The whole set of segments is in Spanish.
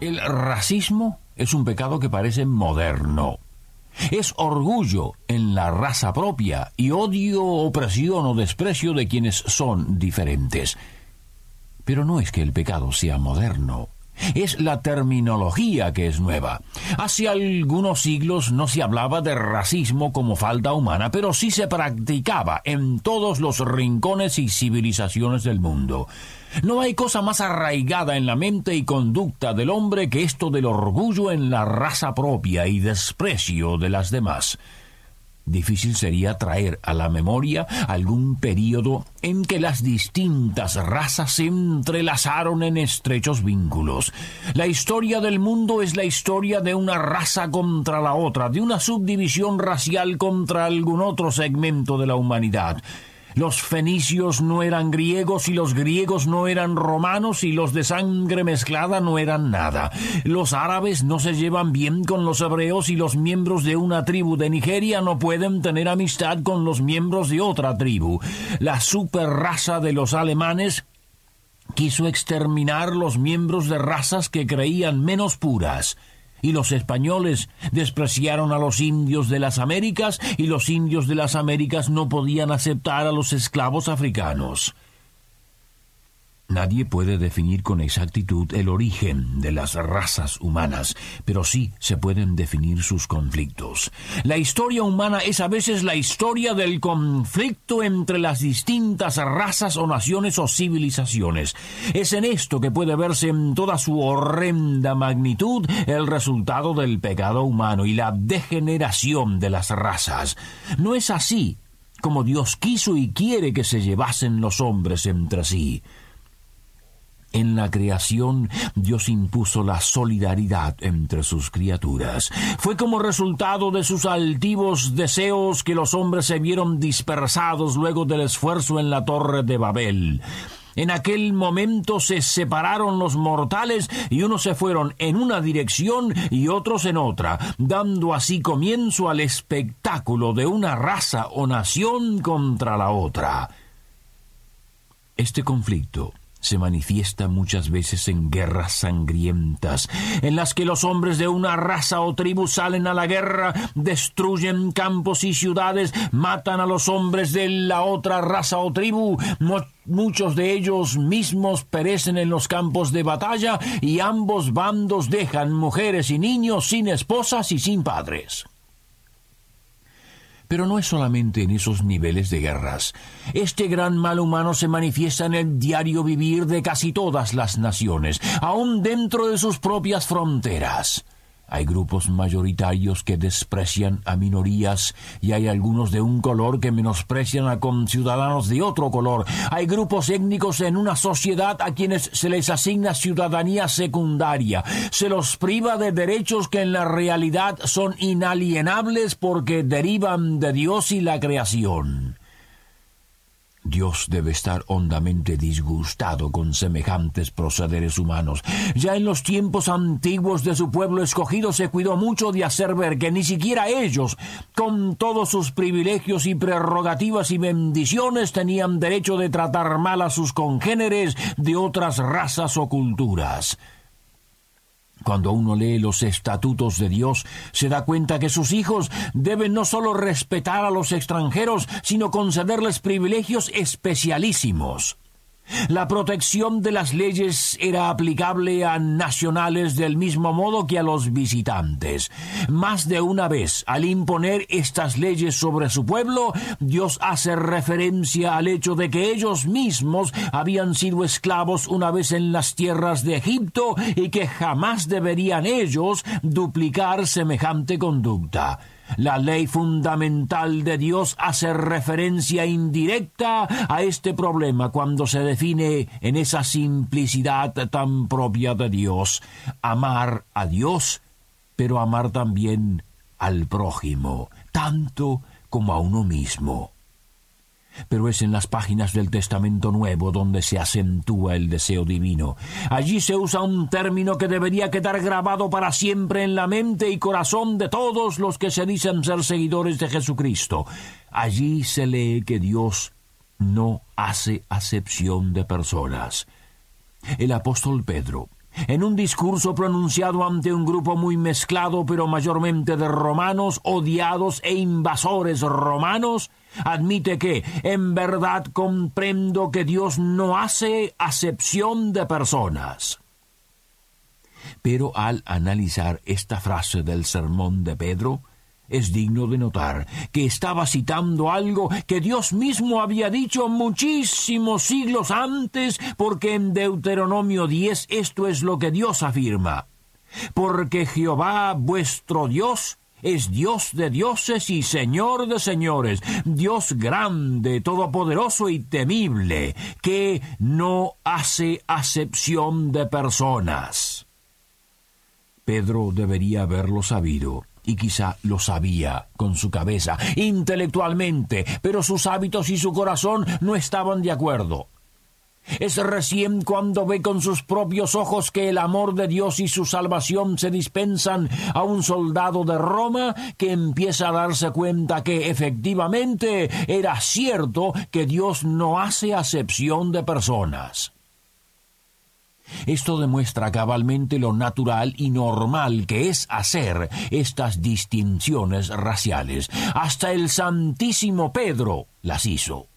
El racismo es un pecado que parece moderno. Es orgullo en la raza propia y odio, opresión o desprecio de quienes son diferentes. Pero no es que el pecado sea moderno, es la terminología que es nueva. Hace algunos siglos no se hablaba de racismo como falta humana, pero sí se practicaba en todos los rincones y civilizaciones del mundo. No hay cosa más arraigada en la mente y conducta del hombre que esto del orgullo en la raza propia y desprecio de las demás. Difícil sería traer a la memoria algún período en que las distintas razas se entrelazaron en estrechos vínculos. La historia del mundo es la historia de una raza contra la otra, de una subdivisión racial contra algún otro segmento de la humanidad. Los fenicios no eran griegos y los griegos no eran romanos y los de sangre mezclada no eran nada. Los árabes no se llevan bien con los hebreos y los miembros de una tribu de Nigeria no pueden tener amistad con los miembros de otra tribu. La superraza de los alemanes quiso exterminar los miembros de razas que creían menos puras y los españoles despreciaron a los indios de las Américas y los indios de las Américas no podían aceptar a los esclavos africanos. Nadie puede definir con exactitud el origen de las razas humanas, pero sí se pueden definir sus conflictos. La historia humana es a veces la historia del conflicto entre las distintas razas o naciones o civilizaciones. Es en esto que puede verse en toda su horrenda magnitud el resultado del pecado humano y la degeneración de las razas. No es así como Dios quiso y quiere que se llevasen los hombres entre sí. En la creación Dios impuso la solidaridad entre sus criaturas. Fue como resultado de sus altivos deseos que los hombres se vieron dispersados luego del esfuerzo en la torre de Babel. En aquel momento se separaron los mortales y unos se fueron en una dirección y otros en otra, dando así comienzo al espectáculo de una raza o nación contra la otra. Este conflicto se manifiesta muchas veces en guerras sangrientas, en las que los hombres de una raza o tribu salen a la guerra, destruyen campos y ciudades, matan a los hombres de la otra raza o tribu, muchos de ellos mismos perecen en los campos de batalla y ambos bandos dejan mujeres y niños sin esposas y sin padres. Pero no es solamente en esos niveles de guerras. Este gran mal humano se manifiesta en el diario vivir de casi todas las naciones, aun dentro de sus propias fronteras. Hay grupos mayoritarios que desprecian a minorías y hay algunos de un color que menosprecian a conciudadanos de otro color. Hay grupos étnicos en una sociedad a quienes se les asigna ciudadanía secundaria. Se los priva de derechos que en la realidad son inalienables porque derivan de Dios y la creación. Dios debe estar hondamente disgustado con semejantes procederes humanos. Ya en los tiempos antiguos de su pueblo escogido se cuidó mucho de hacer ver que ni siquiera ellos, con todos sus privilegios y prerrogativas y bendiciones, tenían derecho de tratar mal a sus congéneres de otras razas o culturas. Cuando uno lee los estatutos de Dios, se da cuenta que sus hijos deben no solo respetar a los extranjeros, sino concederles privilegios especialísimos. La protección de las leyes era aplicable a nacionales del mismo modo que a los visitantes. Más de una vez, al imponer estas leyes sobre su pueblo, Dios hace referencia al hecho de que ellos mismos habían sido esclavos una vez en las tierras de Egipto y que jamás deberían ellos duplicar semejante conducta. La ley fundamental de Dios hace referencia indirecta a este problema cuando se define en esa simplicidad tan propia de Dios, amar a Dios pero amar también al prójimo, tanto como a uno mismo. Pero es en las páginas del Testamento Nuevo donde se acentúa el deseo divino. Allí se usa un término que debería quedar grabado para siempre en la mente y corazón de todos los que se dicen ser seguidores de Jesucristo. Allí se lee que Dios no hace acepción de personas. El apóstol Pedro, en un discurso pronunciado ante un grupo muy mezclado, pero mayormente de romanos, odiados e invasores romanos, admite que, en verdad comprendo que Dios no hace acepción de personas. Pero al analizar esta frase del sermón de Pedro, es digno de notar que estaba citando algo que Dios mismo había dicho muchísimos siglos antes, porque en Deuteronomio 10 esto es lo que Dios afirma. Porque Jehová vuestro Dios es Dios de dioses y Señor de señores, Dios grande, todopoderoso y temible, que no hace acepción de personas. Pedro debería haberlo sabido y quizá lo sabía con su cabeza, intelectualmente, pero sus hábitos y su corazón no estaban de acuerdo. Es recién cuando ve con sus propios ojos que el amor de Dios y su salvación se dispensan a un soldado de Roma que empieza a darse cuenta que efectivamente era cierto que Dios no hace acepción de personas. Esto demuestra cabalmente lo natural y normal que es hacer estas distinciones raciales. Hasta el Santísimo Pedro las hizo.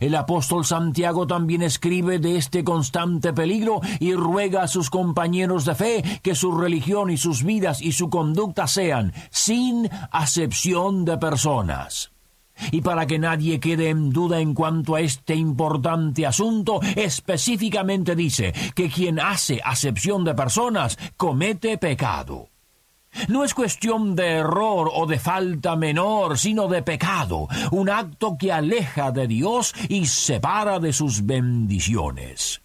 El apóstol Santiago también escribe de este constante peligro y ruega a sus compañeros de fe que su religión y sus vidas y su conducta sean sin acepción de personas. Y para que nadie quede en duda en cuanto a este importante asunto, específicamente dice que quien hace acepción de personas comete pecado. No es cuestión de error o de falta menor, sino de pecado, un acto que aleja de Dios y separa de sus bendiciones.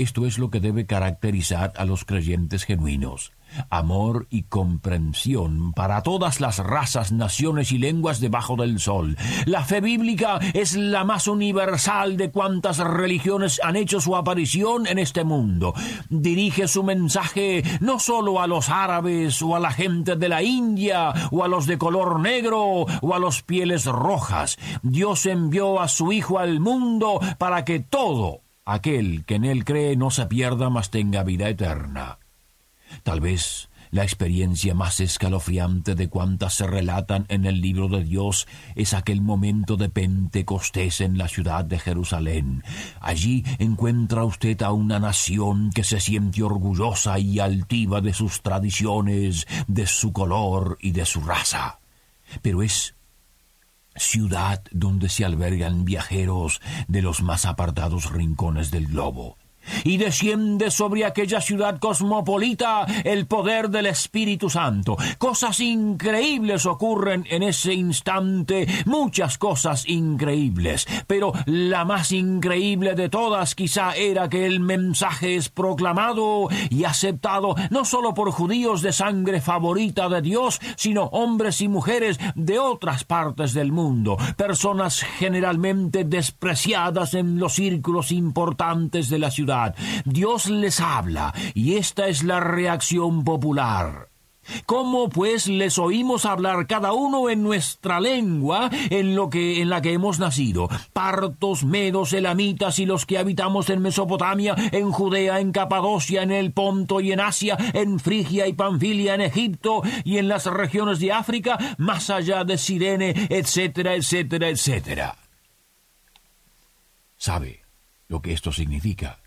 Esto es lo que debe caracterizar a los creyentes genuinos amor y comprensión para todas las razas, naciones y lenguas debajo del sol. La fe bíblica es la más universal de cuantas religiones han hecho su aparición en este mundo. Dirige su mensaje no solo a los árabes o a la gente de la India o a los de color negro o a los pieles rojas. Dios envió a su Hijo al mundo para que todo aquel que en él cree no se pierda, mas tenga vida eterna. Tal vez la experiencia más escalofriante de cuantas se relatan en el libro de Dios es aquel momento de Pentecostés en la ciudad de Jerusalén. Allí encuentra usted a una nación que se siente orgullosa y altiva de sus tradiciones, de su color y de su raza. Pero es ciudad donde se albergan viajeros de los más apartados rincones del globo y desciende sobre aquella ciudad cosmopolita el poder del Espíritu Santo. Cosas increíbles ocurren en ese instante, muchas cosas increíbles, pero la más increíble de todas quizá era que el mensaje es proclamado y aceptado no solo por judíos de sangre favorita de Dios, sino hombres y mujeres de otras partes del mundo, personas generalmente despreciadas en los círculos importantes de la ciudad Dios les habla y esta es la reacción popular. ¿Cómo pues les oímos hablar cada uno en nuestra lengua en lo que en la que hemos nacido? Partos, medos, elamitas y los que habitamos en Mesopotamia, en Judea, en Capadocia, en el Ponto y en Asia, en Frigia y Panfilia, en Egipto y en las regiones de África, más allá de Sirene, etcétera, etcétera, etcétera. ¿Sabe lo que esto significa?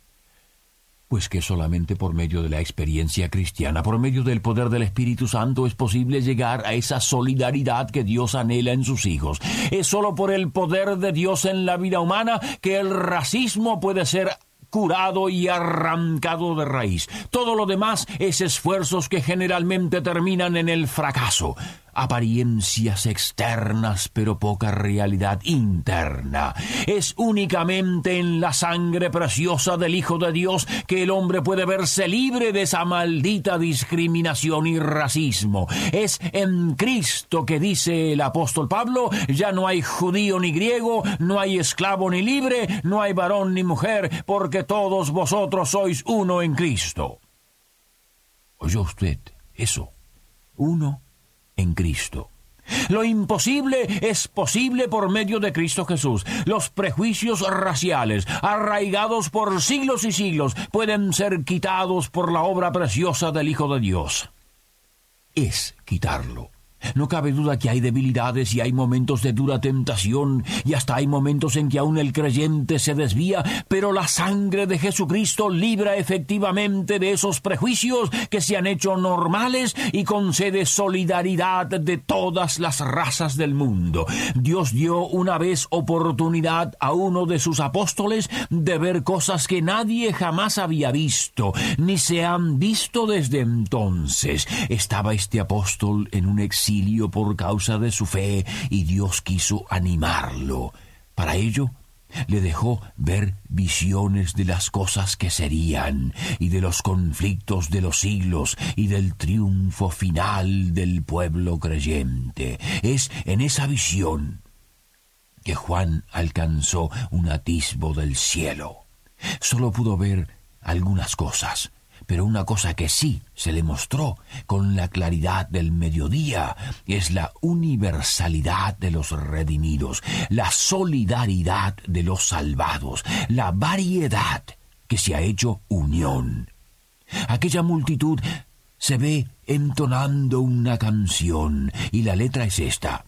Pues que solamente por medio de la experiencia cristiana, por medio del poder del Espíritu Santo es posible llegar a esa solidaridad que Dios anhela en sus hijos. Es solo por el poder de Dios en la vida humana que el racismo puede ser curado y arrancado de raíz. Todo lo demás es esfuerzos que generalmente terminan en el fracaso. Apariencias externas pero poca realidad interna. Es únicamente en la sangre preciosa del Hijo de Dios que el hombre puede verse libre de esa maldita discriminación y racismo. Es en Cristo que dice el apóstol Pablo, ya no hay judío ni griego, no hay esclavo ni libre, no hay varón ni mujer, porque todos vosotros sois uno en Cristo. ¿Oyó usted eso? Uno en Cristo. Lo imposible es posible por medio de Cristo Jesús. Los prejuicios raciales, arraigados por siglos y siglos, pueden ser quitados por la obra preciosa del Hijo de Dios. Es quitarlo. No cabe duda que hay debilidades y hay momentos de dura tentación y hasta hay momentos en que aún el creyente se desvía, pero la sangre de Jesucristo libra efectivamente de esos prejuicios que se han hecho normales y concede solidaridad de todas las razas del mundo. Dios dio una vez oportunidad a uno de sus apóstoles de ver cosas que nadie jamás había visto, ni se han visto desde entonces. Estaba este apóstol en un por causa de su fe y Dios quiso animarlo. Para ello, le dejó ver visiones de las cosas que serían, y de los conflictos de los siglos, y del triunfo final del pueblo creyente. Es en esa visión que Juan alcanzó un atisbo del cielo. Solo pudo ver algunas cosas, pero una cosa que sí se le mostró con la claridad del mediodía es la universalidad de los redimidos, la solidaridad de los salvados, la variedad que se ha hecho unión. Aquella multitud se ve entonando una canción y la letra es esta.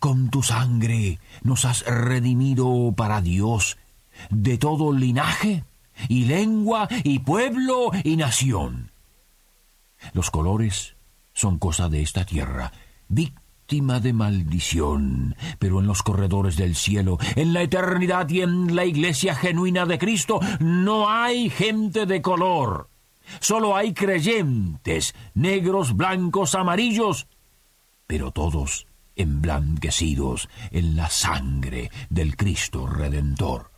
Con tu sangre nos has redimido para Dios de todo linaje y lengua, y pueblo, y nación. Los colores son cosa de esta tierra, víctima de maldición, pero en los corredores del cielo, en la eternidad y en la iglesia genuina de Cristo, no hay gente de color. Solo hay creyentes, negros, blancos, amarillos, pero todos emblanquecidos en la sangre del Cristo Redentor.